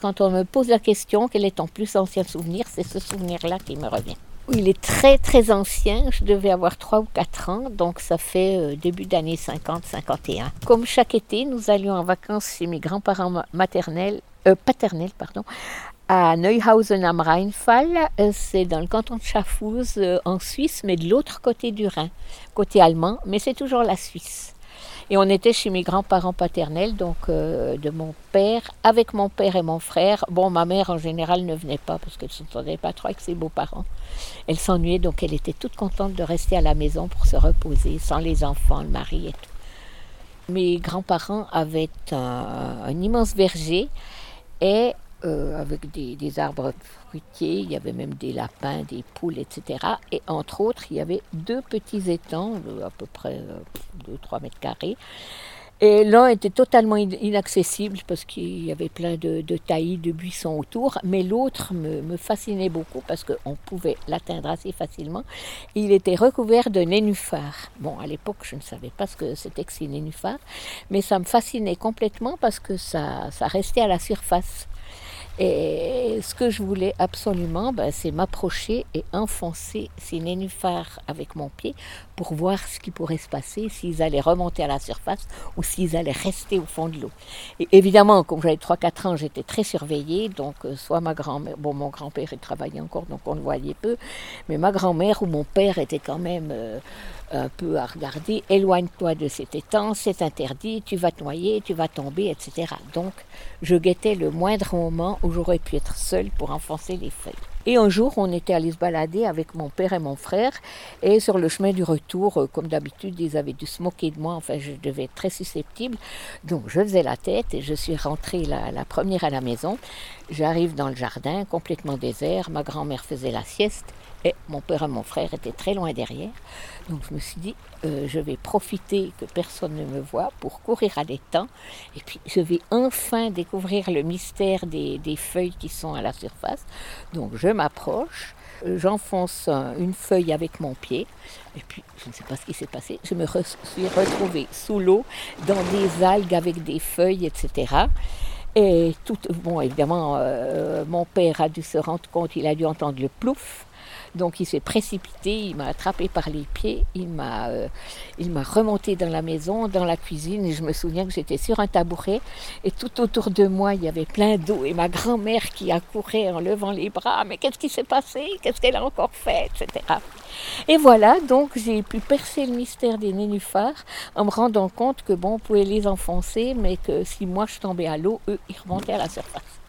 Quand on me pose la question quel est ton plus ancien souvenir, c'est ce souvenir-là qui me revient. Il est très très ancien, je devais avoir 3 ou 4 ans, donc ça fait euh, début d'année 50-51. Comme chaque été, nous allions en vacances chez mes grands-parents maternels, euh, paternels pardon, à Neuhausen am Rheinfall, euh, c'est dans le canton de Schaffhouse en Suisse, mais de l'autre côté du Rhin, côté allemand, mais c'est toujours la Suisse. Et on était chez mes grands-parents paternels, donc euh, de mon père, avec mon père et mon frère. Bon, ma mère en général ne venait pas parce qu'elle ne s'entendait pas trop avec ses beaux-parents. Elle s'ennuyait, donc elle était toute contente de rester à la maison pour se reposer, sans les enfants, le mari et tout. Mes grands-parents avaient un immense verger et euh, avec des, arbres fruitiers, il y avait même des lapins, des poules, etc. Et entre autres, il y avait deux petits étangs, à peu près 2-3 euh, mètres carrés. Et l'un était totalement inaccessible parce qu'il y avait plein de, taillis, de buissons autour, mais l'autre me, fascinait beaucoup parce qu'on pouvait l'atteindre assez facilement. Il était recouvert de nénuphars. Bon, à l'époque, je ne savais pas ce que c'était que ces nénuphars, mais ça me fascinait complètement parce que ça, ça restait à la surface. Et ce que je voulais absolument, ben, c'est m'approcher et enfoncer ces nénuphars avec mon pied pour voir ce qui pourrait se passer, s'ils allaient remonter à la surface ou s'ils allaient rester au fond de l'eau. Et évidemment, comme j'avais 3-4 ans, j'étais très surveillée, donc euh, soit ma grand-mère, bon mon grand-père il travaillait encore, donc on le voyait peu, mais ma grand-mère ou mon père était quand même euh, un peu à regarder, éloigne-toi de cet étang, c'est interdit, tu vas te noyer, tu vas tomber, etc. Donc je guettais le moindre moment où j'aurais pu être seule pour enfoncer les feuilles. Et un jour, on était allé se balader avec mon père et mon frère. Et sur le chemin du retour, euh, comme d'habitude, ils avaient dû se moquer de moi. Enfin, je devais être très susceptible. Donc, je faisais la tête et je suis rentrée la, la première à la maison. J'arrive dans le jardin, complètement désert. Ma grand-mère faisait la sieste. Et mon père et mon frère étaient très loin derrière. Donc je me suis dit, euh, je vais profiter que personne ne me voit pour courir à l'étang. Et puis je vais enfin découvrir le mystère des, feuilles qui sont à la surface. Donc je m'approche, euh, j'enfonce une feuille avec mon pied. Et puis je ne sais pas ce qui s'est passé. Je me suis retrouvée sous l'eau, dans des algues avec des feuilles, etc. Et tout, bon, évidemment, euh, mon père a dû se rendre compte, il a dû entendre le plouf. Donc il s'est précipité, il m'a attrapé par les pieds, il m'a, euh, il m'a remonté dans la maison, dans la cuisine, et je me souviens que j'étais sur un tabouret, et tout autour de moi il y avait plein d'eau, et ma grand-mère qui accourait en levant les bras, mais qu'est-ce qui s'est passé? Qu'est-ce qu'elle a encore fait? etc. Et voilà, donc j'ai pu percer le mystère des nénuphars en me rendant compte que bon, on pouvait les enfoncer, mais que si moi je tombais à l'eau, eux, ils remontaient à la surface.